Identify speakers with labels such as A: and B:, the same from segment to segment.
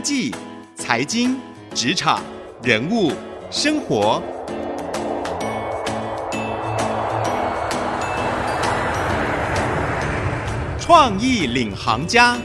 A: 技、财经、职场、人物、生活，创意领航家。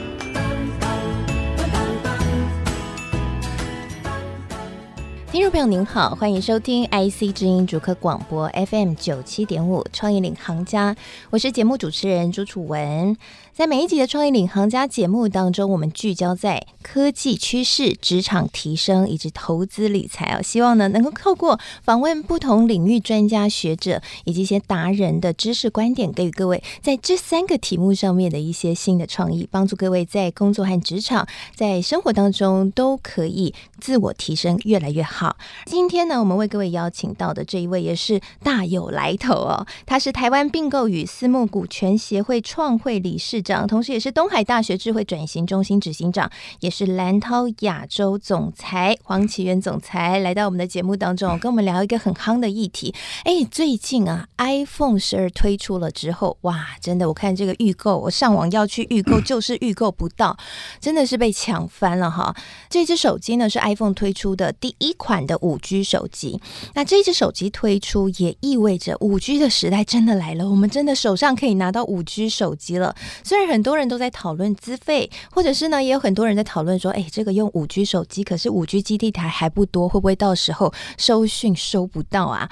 B: 听众朋友您好，欢迎收听 IC 之音主客广播 FM 九七点五创意领航家，我是节目主持人朱楚文。在每一集的创意领航家节目当中，我们聚焦在科技趋势、职场提升以及投资理财哦，希望呢能够透过访问不同领域专家学者以及一些达人的知识观点，给予各位在这三个题目上面的一些新的创意，帮助各位在工作和职场、在生活当中都可以自我提升越来越好。今天呢，我们为各位邀请到的这一位也是大有来头哦，他是台湾并购与私募股权协会创会理事长，同时也是东海大学智慧转型中心执行长，也是蓝涛亚洲总裁黄启源总裁来到我们的节目当中，跟我们聊一个很夯的议题。哎，最近啊，iPhone 十二推出了之后，哇，真的，我看这个预购，我上网要去预购，就是预购不到，真的是被抢翻了哈。这支手机呢是 iPhone 推出的第一款的五 G 手机。那这支手机推出也意味着五 G 的时代真的来了，我们真的手上可以拿到五 G 手机了。虽然很多人都在讨论资费，或者是呢，也有很多人在讨论说，哎，这个用五 G 手机，可是五 G 基地台还不多，会不会到时候收讯收不到啊？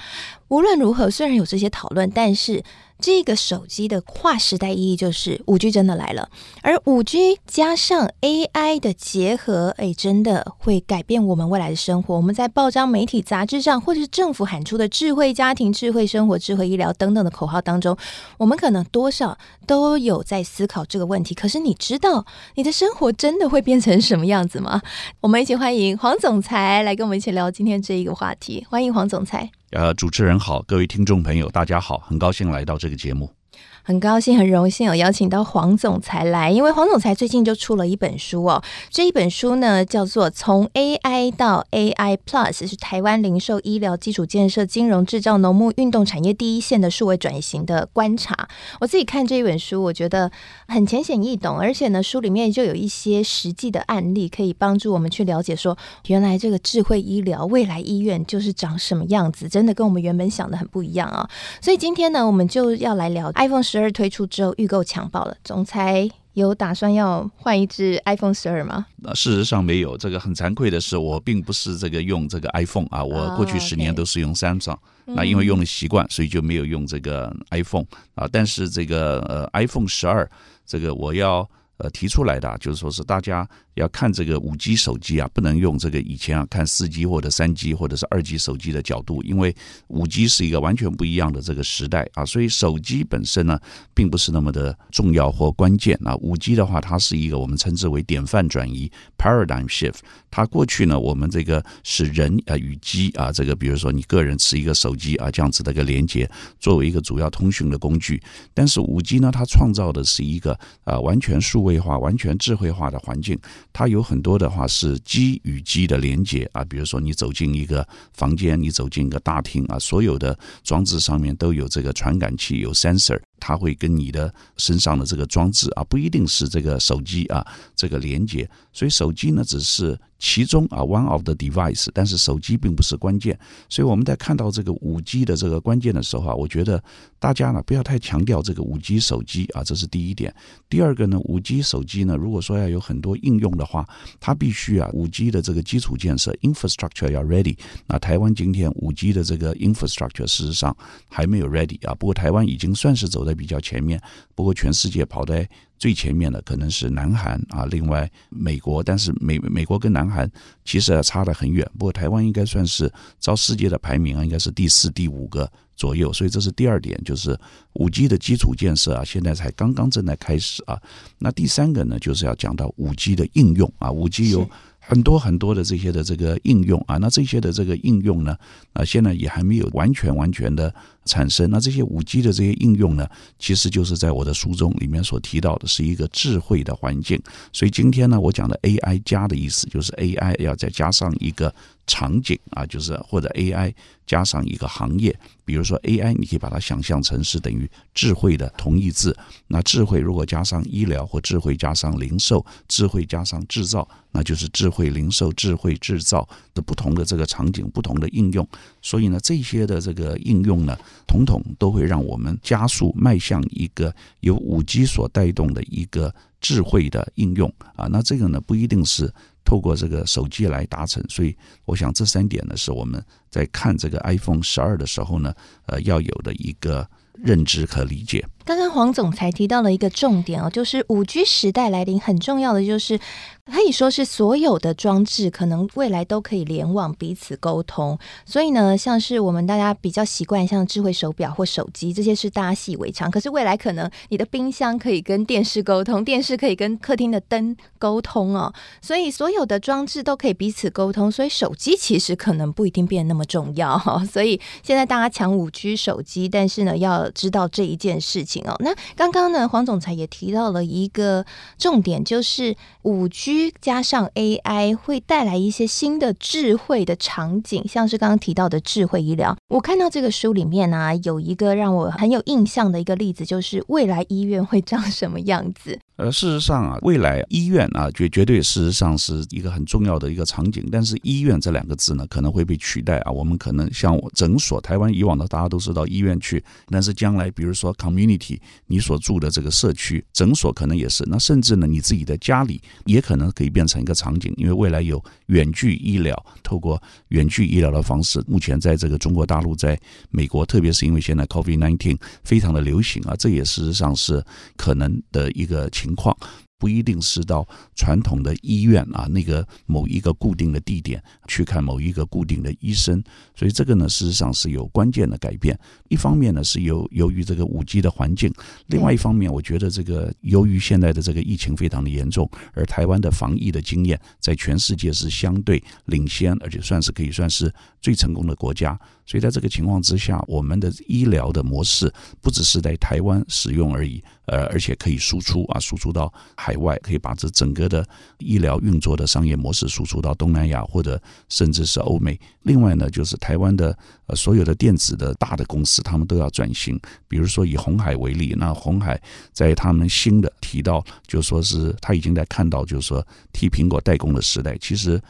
B: 无论如何，虽然有这些讨论，但是。这个手机的跨时代意义就是五 G 真的来了，而五 G 加上 AI 的结合，哎，真的会改变我们未来的生活。我们在报章、媒体、杂志上，或者是政府喊出的智慧家庭、智慧生活、智慧医疗等等的口号当中，我们可能多少都有在思考这个问题。可是，你知道你的生活真的会变成什么样子吗？我们一起欢迎黄总裁来跟我们一起聊今天这一个话题。欢迎黄总裁。
C: 呃，主持人好，各位听众朋友，大家好，很高兴来到这个节目。
B: 很高兴，很荣幸有邀请到黄总裁来，因为黄总裁最近就出了一本书哦。这一本书呢，叫做《从 AI 到 AI Plus》，是台湾零售、医疗、基础建设、金融、制造、农牧、运动产业第一线的数位转型的观察。我自己看这一本书，我觉得很浅显易懂，而且呢，书里面就有一些实际的案例，可以帮助我们去了解说，原来这个智慧医疗未来医院就是长什么样子，真的跟我们原本想的很不一样啊。所以今天呢，我们就要来聊 iPhone 十二推出之后，预购抢爆了。总裁有打算要换一只 iPhone 十二吗？
C: 那事实上没有。这个很惭愧的是，我并不是这个用这个 iPhone 啊，我过去十年都是用 Samsung。那因为用了习惯，所以就没有用这个 iPhone 啊。但是这个呃 iPhone 十二，这个我要呃提出来的，就是说是大家。要看这个五 G 手机啊，不能用这个以前啊看四 G 或者三 G 或者是二 G 手机的角度，因为五 G 是一个完全不一样的这个时代啊，所以手机本身呢并不是那么的重要或关键啊。五 G 的话，它是一个我们称之为典范转移 （paradigm shift）。它过去呢，我们这个是人啊与机啊，这个比如说你个人持一个手机啊这样子的一个连接，作为一个主要通讯的工具。但是五 G 呢，它创造的是一个啊完全数位化、完全智慧化的环境。它有很多的话是机与机的连接啊，比如说你走进一个房间，你走进一个大厅啊，所有的装置上面都有这个传感器，有 sensor。它会跟你的身上的这个装置啊，不一定是这个手机啊，这个连接。所以手机呢，只是其中啊 one of the device，但是手机并不是关键。所以我们在看到这个五 G 的这个关键的时候啊，我觉得大家呢不要太强调这个五 G 手机啊，这是第一点。第二个呢，五 G 手机呢，如果说要有很多应用的话，它必须啊五 G 的这个基础建设 infrastructure 要 ready。那台湾今天五 G 的这个 infrastructure 事实上还没有 ready 啊，不过台湾已经算是走在比较前面，不过全世界跑在最前面的可能是南韩啊，另外美国，但是美美国跟南韩其实差得很远。不过台湾应该算是照世界的排名啊，应该是第四、第五个左右。所以这是第二点，就是五 G 的基础建设啊，现在才刚刚正在开始啊。那第三个呢，就是要讲到五 G 的应用啊，五 G 有。很多很多的这些的这个应用啊，那这些的这个应用呢，啊，现在也还没有完全完全的产生。那这些五 G 的这些应用呢，其实就是在我的书中里面所提到的，是一个智慧的环境。所以今天呢，我讲的 AI 加的意思，就是 AI 要再加上一个场景啊，就是或者 AI 加上一个行业，比如说 AI，你可以把它想象成是等于智慧的同义字。那智慧如果加上医疗，或智慧加上零售，智慧加上制造，那就是智慧零售、智慧制造的不同的这个场景、不同的应用。所以呢，这些的这个应用呢，统统都会让我们加速迈向一个由五 G 所带动的一个智慧的应用啊。那这个呢，不一定是。透过这个手机来达成，所以我想这三点呢，是我们在看这个 iPhone 十二的时候呢，呃，要有的一个认知和理解。
B: 刚刚黄总裁提到了一个重点哦，就是五 G 时代来临，很重要的就是可以说是所有的装置可能未来都可以联网彼此沟通。所以呢，像是我们大家比较习惯像智慧手表或手机这些是大家习以为常。可是未来可能你的冰箱可以跟电视沟通，电视可以跟客厅的灯沟通哦。所以所有的装置都可以彼此沟通，所以手机其实可能不一定变得那么重要哈。所以现在大家抢五 G 手机，但是呢，要知道这一件事情。哦，那刚刚呢，黄总裁也提到了一个重点，就是五 G 加上 AI 会带来一些新的智慧的场景，像是刚刚提到的智慧医疗。我看到这个书里面呢、有一个让我很有印象的一个例子，就是未来医院会长什么样子。
C: 呃，事实上啊，未来医院啊，绝绝对事实上是一个很重要的一个场景。但是医院这两个字呢，可能会被取代啊。我们可能像诊所，台湾以往的大家都是到医院去，但是将来比如说 community，你所住的这个社区诊所可能也是。那甚至呢，你自己的家里也可能可以变成一个场景，因为未来有远距医疗，透过远距医疗的方式，目前在这个中国大陆、在美国，特别是因为现在 COVID-19 非常的流行啊，这也事实上是可能的一个。情况不一定是到传统的医院啊，那个某一个固定的地点去看某一个固定的医生，所以这个呢，事实上是有关键的改变。一方面呢，是由由于这个五 G 的环境；另外一方面，我觉得这个由于现在的这个疫情非常的严重，而台湾的防疫的经验在全世界是相对领先，而且算是可以算是最成功的国家。所以在这个情况之下，我们的医疗的模式不只是在台湾使用而已，呃，而且可以输出啊，输出到海外，可以把这整个的医疗运作的商业模式输出到东南亚或者甚至是欧美。另外呢，就是台湾的呃所有的电子的大的公司，他们都要转型。比如说以鸿海为例，那鸿海在他们新的提到，就说是他已经在看到，就是说替苹果代工的时代，其实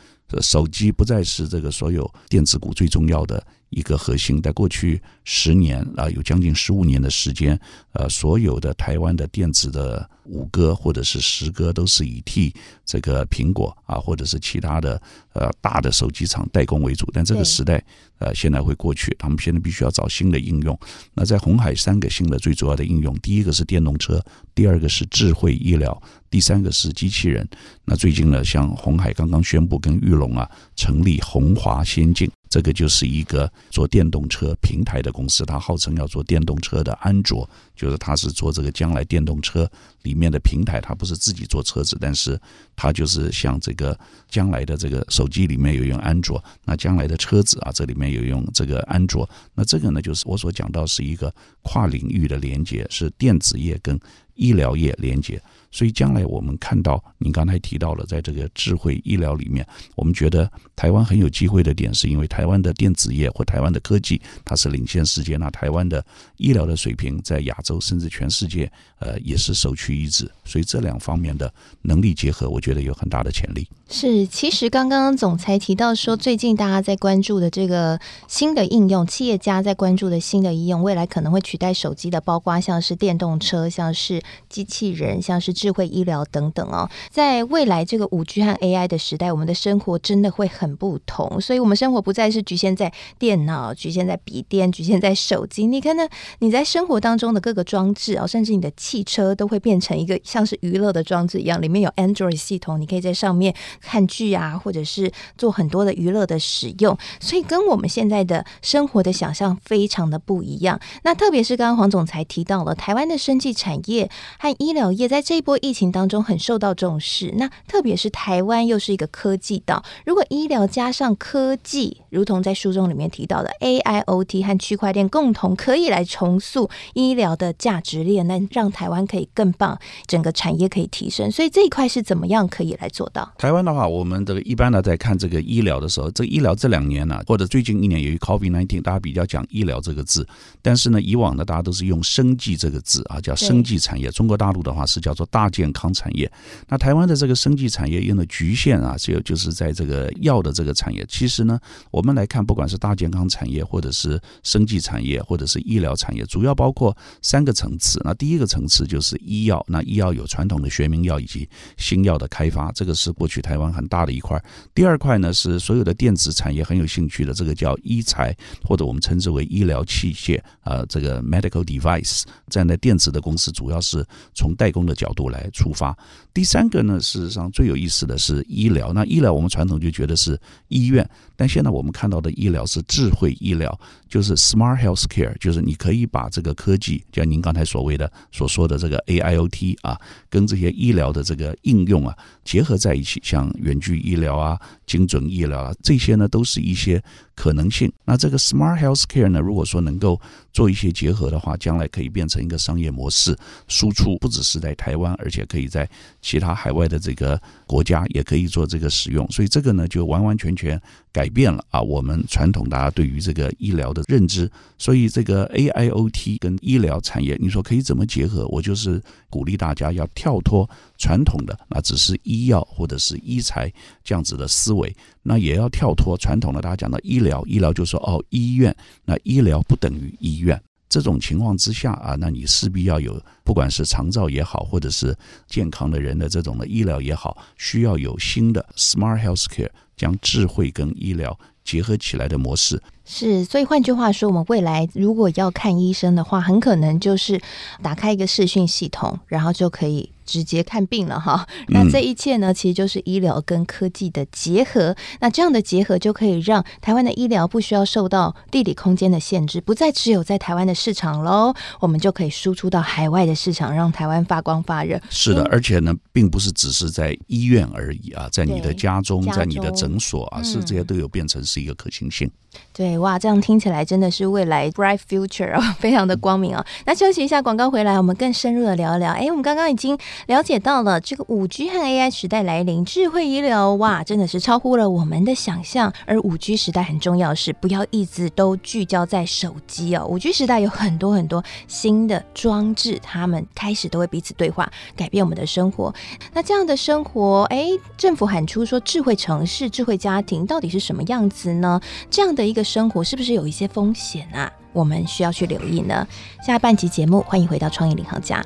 C: 手机不再是这个所有电子股最重要的。一个核心，在过去十年啊，有将近十五年的时间，呃，所有的台湾的电子的五哥或者是十哥，都是以替这个苹果啊，或者是其他的呃大的手机厂代工为主。但这个时代呃现在会过去，他们现在必须要找新的应用。那在红海三个新的最主要的应用，第一个是电动车，第二个是智慧医疗，第三个是机器人。那最近呢，像鸿海刚刚宣布跟玉龙啊成立鸿华先进。这个就是一个做电动车平台的公司，它号称要做电动车的安卓，就是它是做这个将来电动车里面的平台，它不是自己做车子，但是它就是像这个将来的这个手机里面有用安卓，那将来的车子啊，这里面有用这个安卓，那这个呢，就是我所讲到是一个跨领域的连接，是电子业跟医疗业连接。所以将来我们看到，您刚才提到了，在这个智慧医疗里面，我们觉得台湾很有机会的点，是因为台湾的电子业或台湾的科技，它是领先世界。那台湾的医疗的水平，在亚洲甚至全世界，呃，也是首屈一指。所以这两方面的能力结合，我觉得有很大的潜力。
B: 是，其实刚刚总裁提到说，最近大家在关注的这个新的应用，企业家在关注的新的应用，未来可能会取代手机的，包括像是电动车，像是机器人，像是。智慧医疗等等哦，在未来这个五 G 和 AI 的时代，我们的生活真的会很很不同。所以，我们生活不再是局限在电脑、局限在笔电、局限在手机。你看呢？你在生活当中的各个装置哦，甚至你的汽车都会变成一个像是娱乐的装置一样，里面有 Android 系统，你可以在上面看剧啊，或者是做很多的娱乐的使用。所以，跟我们现在的生活的想象非常的不一样。那特别是刚刚黄总裁提到了台湾的生技产业和医疗业在这一波疫情当中很受到重视。那特别是台湾又是一个科技岛，如果医疗加上科技，如同在书中里面提到的 AIoT 和区块链共同可以来重塑医疗的价值链，那让台湾可以更棒，整个产业可以提升。所以这一块是怎么样可以来做到？
C: 台湾的话，我们这个一般呢，在看这个医疗的时候，这个医疗这两年呢，或者最近一年由于 COVID-19，大家比较讲医疗这个字，但是呢，以往呢，大家都是用生技这个字啊，叫生技产业。中国大陆的话是叫做大健康产业。那台湾的这个生技产业用的局限啊，只有就是在这个药的这个产业。其实呢，我们来看，不管是大健康产业，或者是生技产业，或者是医疗产业，主要包括三个层次。那第一个层次就是医药，那医药有传统的学名药以及新药的开发，这个是过去台湾很大的一块。第二块呢是所有的电子产业很有兴趣的，这个叫医材，或者我们称之为医疗器械啊，这个 medical device。这样的电子的公司主要是从代工的角度来出发。第三个呢，事实上最有意思的是医疗。那医疗我们传统就觉得是医院，但现在我们看到的医疗是智慧医疗，就是 smart health care，就是你可以把这个科技，像您刚才所谓的所说的这个 AIoT 啊，跟这些医疗的这个应用啊结合在一起，像远距医疗啊、精准医疗啊，这些呢都是一些可能性。那这个 smart health care 呢，如果说能够做一些结合的话，将来可以变成一个商业模式，输出不只是在台湾，而且可以在其他海外的这个国家也可以做这个使用。所以这个呢，就完完全全改变了啊，我们传统大家对于这个医疗的认知。所以这个 AIoT 跟医疗产业，你说可以怎么结合？我就是鼓励大家要跳脱传统的，那只是医药或者是医材这样子的思维，那也要跳脱传统的大家讲的医疗，医疗就说哦医院，那医疗不等于医院。这种情况之下啊，那你势必要有，不管是长照也好，或者是健康的人的这种的医疗也好，需要有新的 smart health care，将智慧跟医疗结合起来的模式。
B: 是，所以换句话说，我们未来如果要看医生的话，很可能就是打开一个视讯系统，然后就可以。直接看病了哈，那这一切呢，其实就是医疗跟科技的结合。嗯、那这样的结合就可以让台湾的医疗不需要受到地理空间的限制，不再只有在台湾的市场喽，我们就可以输出到海外的市场，让台湾发光发热。
C: 是的，嗯、而且呢，并不是只是在医院而已啊，在你的家中，
B: 家中
C: 在你的诊所啊，是这些都有变成是一个可行性。
B: 对，哇，这样听起来真的是未来 bright future 啊、非常的光明啊、哦。那休息一下，广告回来，我们更深入的聊一聊。哎，我们刚刚已经了解到了这个五 G 和 AI 时代来临，智慧医疗哇，真的是超乎了我们的想象。而五 G 时代很重要是，不要一直都聚焦在手机哦。五 G 时代有很多很多新的装置，他们开始都会彼此对话，改变我们的生活。那这样的生活，哎，政府喊出说智慧城市、智慧家庭，到底是什么样子呢？这样的。一个生生活是不是有一些风险啊？我们需要去留意呢。下半集节目，欢迎回到创意领航家。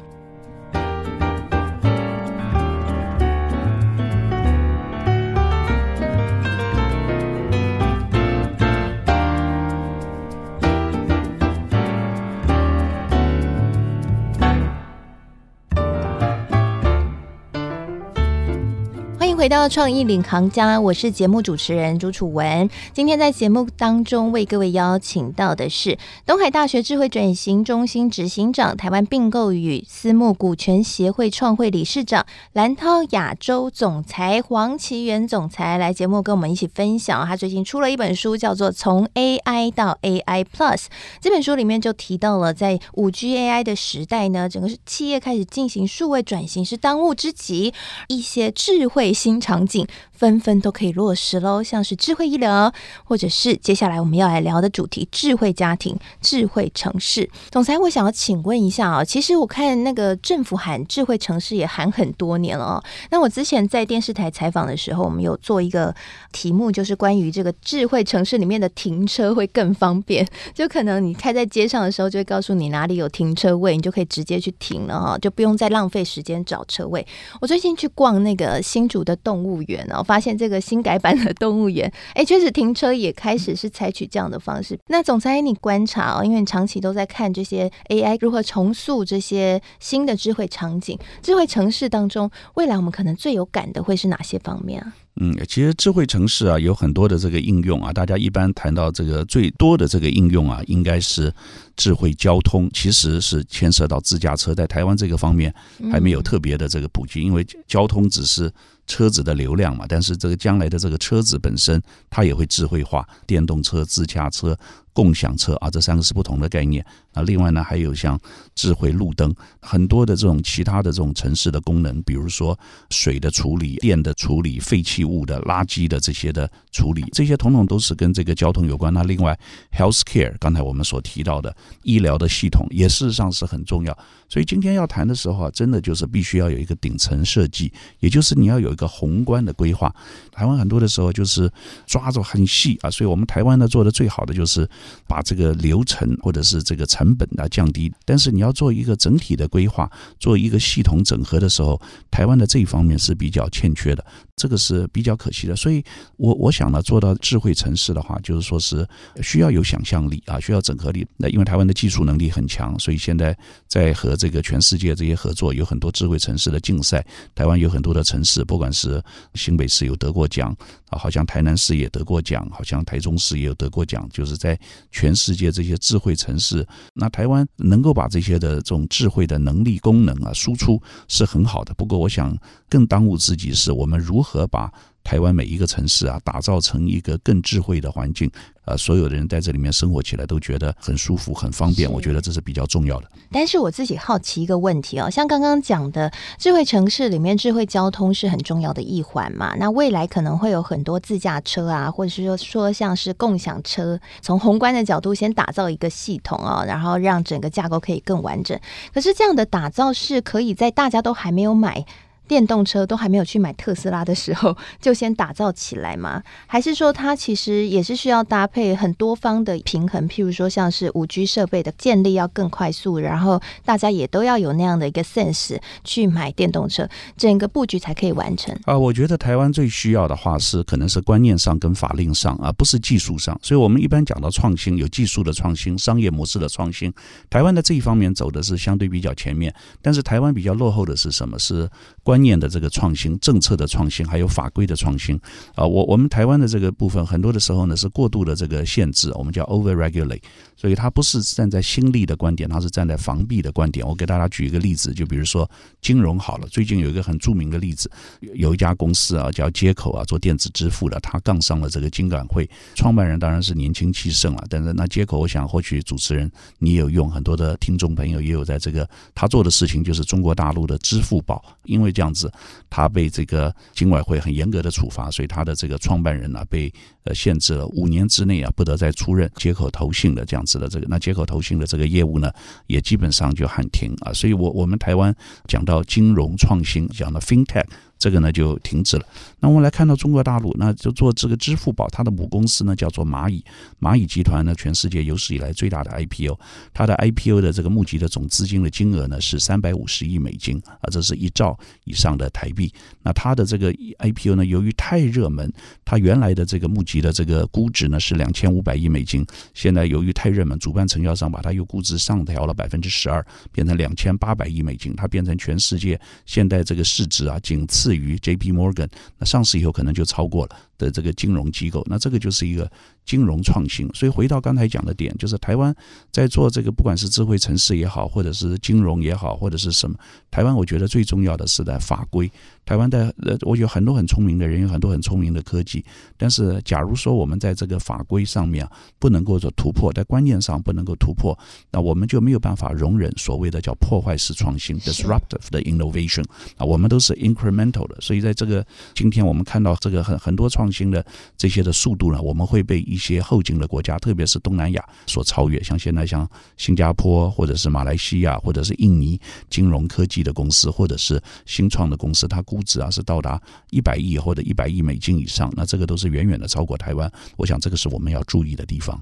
B: 回到创意领航家，我是节目主持人朱楚文。今天在节目当中为各位邀请到的是东海大学智慧转型中心执行长、台湾并购与私募股权协会创会理事长蓝涛亚洲总裁黄奇元总裁来节目跟我们一起分享。他最近出了一本书，叫做《从 AI 到 AI Plus》。这本书里面就提到了，在五 G AI 的时代呢，整个企业开始进行数位转型是当务之急，一些智慧新场景纷纷都可以落实喽，像是智慧医疗，或者是接下来我们要来聊的主题——智慧家庭、智慧城市。总裁，我想要请问一下啊，其实我看那个政府喊智慧城市也喊很多年了哦。那我之前在电视台采访的时候，我们有做一个题目，就是关于这个智慧城市里面的停车会更方便，就可能你开在街上的时候，就会告诉你哪里有停车位，你就可以直接去停了哈，就不用再浪费时间找车位。我最近去逛那个新竹的。动物园哦，发现这个新改版的动物园，哎，确实停车也开始是采取这样的方式。那总裁，你观察哦，因为你长期都在看这些 AI 如何重塑这些新的智慧场景、智慧城市当中，未来我们可能最有感的会是哪些方面啊？
C: 嗯，其实智慧城市啊有很多的这个应用啊，大家一般谈到这个最多的这个应用啊，应该是智慧交通，其实是牵涉到自驾车，在台湾这个方面还没有特别的这个普及，因为交通只是车子的流量嘛，但是这个将来的这个车子本身它也会智慧化，电动车、自驾车。共享车啊，这三个是不同的概念那。另外呢，还有像智慧路灯，很多的这种其他的这种城市的功能，比如说水的处理、电的处理、废弃物的垃圾的这些的处理，这些统统都是跟这个交通有关。那另外，health care，刚才我们所提到的医疗的系统，也事实上是很重要。所以今天要谈的时候啊，真的就是必须要有一个顶层设计，也就是你要有一个宏观的规划。台湾很多的时候就是抓着很细啊，所以我们台湾呢做的最好的就是。把这个流程或者是这个成本啊降低，但是你要做一个整体的规划，做一个系统整合的时候，台湾的这一方面是比较欠缺的。这个是比较可惜的，所以我我想呢，做到智慧城市的话，就是说是需要有想象力啊，需要整合力。那因为台湾的技术能力很强，所以现在在和这个全世界这些合作，有很多智慧城市的竞赛。台湾有很多的城市，不管是新北市有得过奖啊，好像台南市也得过奖，好像台中市也有得过奖，就是在全世界这些智慧城市，那台湾能够把这些的这种智慧的能力功能啊输出是很好的。不过我想更当务之急是我们如何。把台湾每一个城市啊，打造成一个更智慧的环境。呃，所有的人在这里面生活起来都觉得很舒服、很方便，我觉得这是比较重要的。
B: 但是我自己好奇一个问题哦，像刚刚讲的智慧城市里面，智慧交通是很重要的一环嘛？那未来可能会有很多自驾车啊，或者是说说像是共享车，从宏观的角度先打造一个系统啊，然后让整个架构可以更完整。可是这样的打造是可以在大家都还没有买。电动车都还没有去买特斯拉的时候，就先打造起来吗？还是说它其实也是需要搭配很多方的平衡？譬如说，像是五 G 设备的建立要更快速，然后大家也都要有那样的一个 sense 去买电动车，整个布局才可以完成。
C: 啊，我觉得台湾最需要的话是可能是观念上跟法令上啊，不是技术上。所以我们一般讲到创新，有技术的创新、商业模式的创新，台湾的这一方面走的是相对比较前面。但是台湾比较落后的是什么？是观观念的这个创新、政策的创新，还有法规的创新啊，我我们台湾的这个部分，很多的时候呢是过度的这个限制，我们叫 over regulate，所以它不是站在新力的观点，它是站在防弊的观点。我给大家举一个例子，就比如说金融好了，最近有一个很著名的例子，有一家公司啊叫接口啊，做电子支付的，他杠上了这个金管会，创办人当然是年轻气盛了，但是那接口，我想或许主持人你有用，很多的听众朋友也有在这个他做的事情就是中国大陆的支付宝，因为这样样子。他被这个金管会很严格的处罚，所以他的这个创办人呢、被呃限制了五年之内啊不得再出任接口投信的这样子的这个，那接口投信的这个业务呢也基本上就喊停啊，所以我我们台湾讲到金融创新，讲到 FinTech。这个呢就停止了。那我们来看到中国大陆，那就做这个支付宝，它的母公司呢叫做蚂蚁。蚂蚁集团呢，全世界有史以来最大的 IPO，它的 IPO 的这个募集的总资金的金额呢是三百五十亿美金啊，这是一兆以上的台币。那它的这个 IPO 呢，由于太热门，它原来的这个募集的这个估值呢是两千五百亿美金，现在由于太热门，主办承销商把它又估值上调了百分之十二，变成两千八百亿美金，它变成全世界现在这个市值啊，仅次。至于 J.P. Morgan，那上市以后可能就超过了的这个金融机构，那这个就是一个金融创新。所以回到刚才讲的点，就是台湾在做这个，不管是智慧城市也好，或者是金融也好，或者是什么，台湾我觉得最重要的是在法规。台湾的呃，我有很多很聪明的人，有很多很聪明的科技，但是假如说我们在这个法规上面不能够做突破，在观念上不能够突破，那我们就没有办法容忍所谓的叫破坏式创新 （disruptive 的 innovation） 啊，我们都是 incremental 的，所以在这个今天我们看到这个很很多创新的这些的速度呢，我们会被一些后进的国家，特别是东南亚所超越。像现在像新加坡或者是马来西亚或者是印尼金融科技的公司，或者是新创的公司，它估估值啊是到达一百亿或者一百亿美金以上，那这个都是远远的超过台湾。我想这个是我们要注意的地方。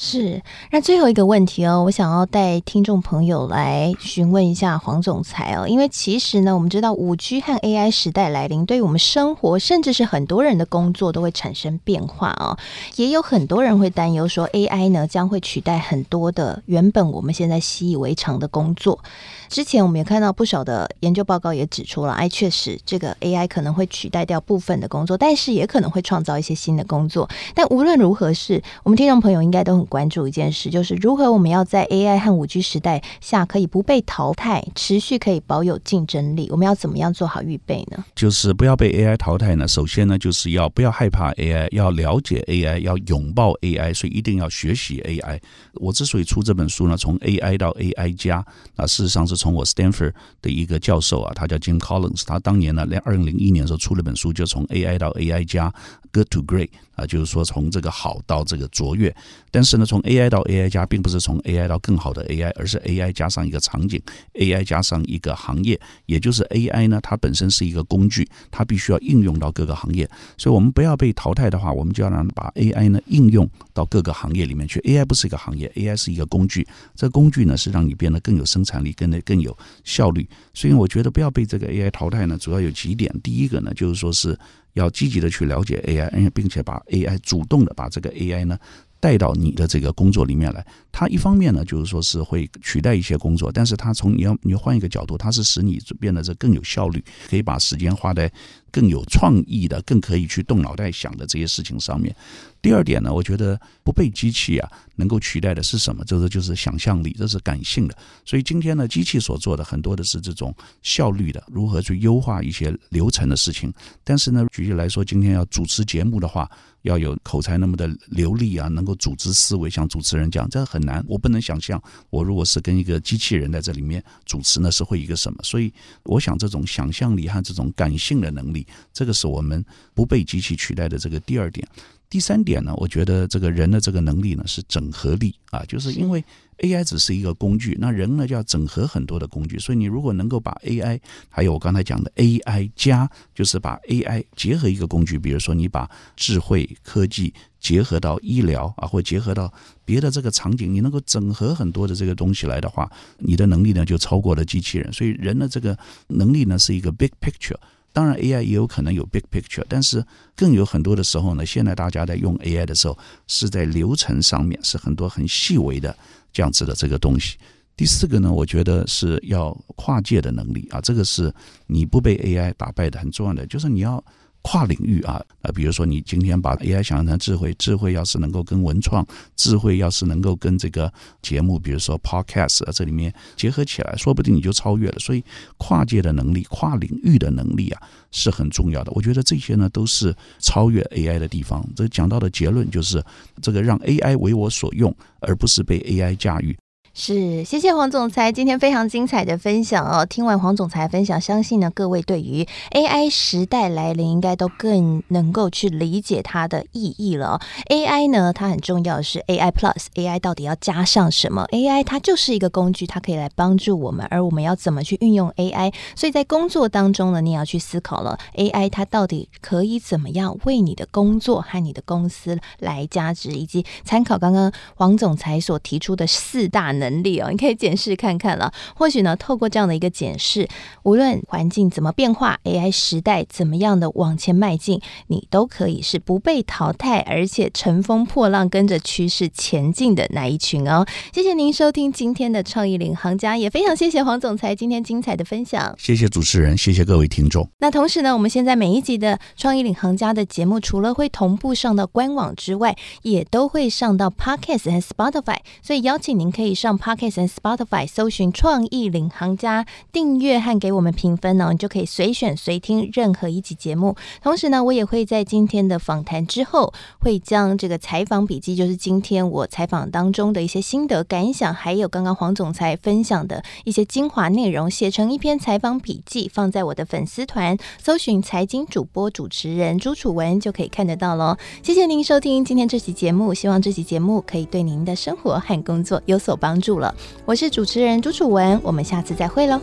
B: 是，那最后一个问题哦，我想要带听众朋友来询问一下黄总裁哦，因为其实呢，我们知道五 G 和 AI 时代来临，对于我们生活，甚至是很多人的工作都会产生变化哦。也有很多人会担忧说，AI 呢将会取代很多的原本我们现在习以为常的工作。之前我们也看到不少的研究报告也指出了，哎，确实这个 AI 可能会取代掉部分的工作，但是也可能会创造一些新的工作。但无论如何是，我们听众朋友应该都很关注一件事，就是如何我们要在 AI 和五 G 时代下可以不被淘汰，持续可以保有竞争力。我们要怎么样做好预备呢？
C: 就是不要被 AI 淘汰呢。首先呢，就是要不要害怕 AI，要了解 AI，要拥抱 AI，所以一定要学习 AI。我之所以出这本书呢，从 AI 到 AI 加，那，事实上是。从我 Stanford 的一个教授啊，他叫 Jim Collins，他当年呢，在二零零一年的时候出了本书，就从 AI 到 AI 加，Good to Great。啊，就是说从这个好到这个卓越，但是呢，从 AI 到 AI 加，并不是从 AI 到更好的 AI，而是 AI 加上一个场景，AI 加上一个行业，也就是 AI 呢，它本身是一个工具，它必须要应用到各个行业。所以，我们不要被淘汰的话，我们就要让把 AI 呢应用到各个行业里面去。AI 不是一个行业，AI 是一个工具，这工具呢是让你变得更有生产力，更的更有效率。所以，我觉得不要被这个 AI 淘汰呢，主要有几点。第一个呢，就是说是。要积极的去了解 AI，并且把 AI 主动的把这个 AI 呢带到你的这个工作里面来。它一方面呢，就是说是会取代一些工作，但是它从你要你换一个角度，它是使你变得这更有效率，可以把时间花在更有创意的、更可以去动脑袋想的这些事情上面。第二点呢，我觉得不被机器啊能够取代的是什么？这个就是想象力，这是感性的。所以今天呢，机器所做的很多的是这种效率的，如何去优化一些流程的事情。但是呢，举例来说，今天要主持节目的话，要有口才那么的流利啊，能够组织思维，像主持人讲，这很难。我不能想象，我如果是跟一个机器人在这里面主持呢，是会一个什么？所以，我想这种想象力和这种感性的能力，这个是我们不被机器取代的这个第二点。第三点呢，我觉得这个人的这个能力呢是整合力啊，就是因为 AI 只是一个工具，那人呢就要整合很多的工具，所以你如果能够把 AI 还有我刚才讲的 AI 加，就是把 AI 结合一个工具，比如说你把智慧科技结合到医疗啊，或结合到别的这个场景，你能够整合很多的这个东西来的话，你的能力呢就超过了机器人。所以人的这个能力呢是一个 big picture。当然，AI 也有可能有 big picture，但是更有很多的时候呢，现在大家在用 AI 的时候，是在流程上面是很多很细微的这样子的这个东西。第四个呢，我觉得是要跨界的能力啊，这个是你不被 AI 打败的很重要的，就是你要。跨领域啊，呃，比如说你今天把 AI 想象成智慧，智慧要是能够跟文创，智慧要是能够跟这个节目，比如说 Podcast 啊，这里面结合起来，说不定你就超越了。所以跨界的能力、跨领域的能力啊，是很重要的。我觉得这些呢，都是超越 AI 的地方。这讲到的结论就是，这个让 AI 为我所用，而不是被 AI 驾驭。
B: 是，谢谢黄总裁今天非常精彩的分享哦。听完黄总裁分享，相信呢各位对于 AI 时代来临，应该都更能够去理解它的意义了。AI 呢，它很重要的是 AI Plus，AI 到底要加上什么？AI 它就是一个工具，它可以来帮助我们，而我们要怎么去运用 AI？所以在工作当中呢，你也要去思考了，AI 它到底可以怎么样为你的工作和你的公司来加值，以及参考刚刚黄总裁所提出的四大能。能力哦，你可以检视看看了。或许呢，透过这样的一个检视，无论环境怎么变化，AI 时代怎么样的往前迈进，你都可以是不被淘汰，而且乘风破浪，跟着趋势前进的那一群哦。谢谢您收听今天的创意领航家，也非常谢谢黄总裁今天精彩的分享。
C: 谢谢主持人，谢谢各位听众。
B: 那同时呢，我们现在每一集的创意领航家的节目，除了会同步上到官网之外，也都会上到 Podcast 和 Spotify，所以邀请您可以上。Podcast 和 Spotify 搜寻“创意领航家”，订阅和给我们评分呢，你就可以随选随听任何一集节目。同时呢，我也会在今天的访谈之后，会将这个采访笔记，就是今天我采访当中的一些心得感想，还有刚刚黄总裁分享的一些精华内容，写成一篇采访笔记，放在我的粉丝团，搜寻“财经主播主持人朱楚文”就可以看得到喽。谢谢您收听今天这期节目，希望这期节目可以对您的生活和工作有所帮助。住了，我是主持人朱楚文，我们下次再会喽。